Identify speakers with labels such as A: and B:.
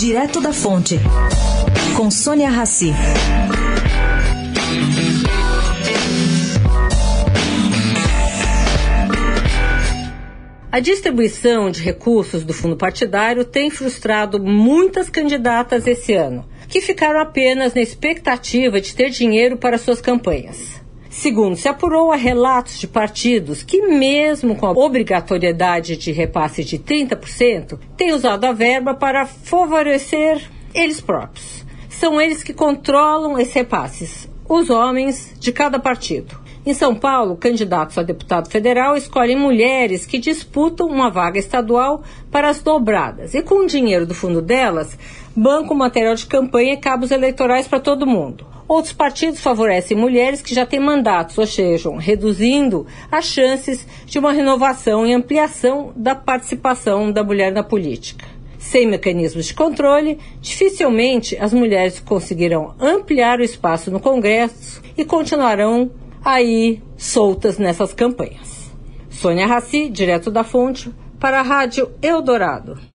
A: Direto da Fonte, com Sônia Rassi.
B: A distribuição de recursos do fundo partidário tem frustrado muitas candidatas esse ano, que ficaram apenas na expectativa de ter dinheiro para suas campanhas. Segundo se apurou, há relatos de partidos que, mesmo com a obrigatoriedade de repasse de 30%, têm usado a verba para favorecer eles próprios. São eles que controlam esses repasses, os homens de cada partido. Em São Paulo, candidatos a deputado federal escolhem mulheres que disputam uma vaga estadual para as dobradas e, com o dinheiro do fundo delas, bancam material de campanha e cabos eleitorais para todo mundo. Outros partidos favorecem mulheres que já têm mandatos, ou seja, reduzindo as chances de uma renovação e ampliação da participação da mulher na política. Sem mecanismos de controle, dificilmente as mulheres conseguirão ampliar o espaço no Congresso e continuarão aí soltas nessas campanhas. Sônia Raci, direto da fonte, para a Rádio Eldorado.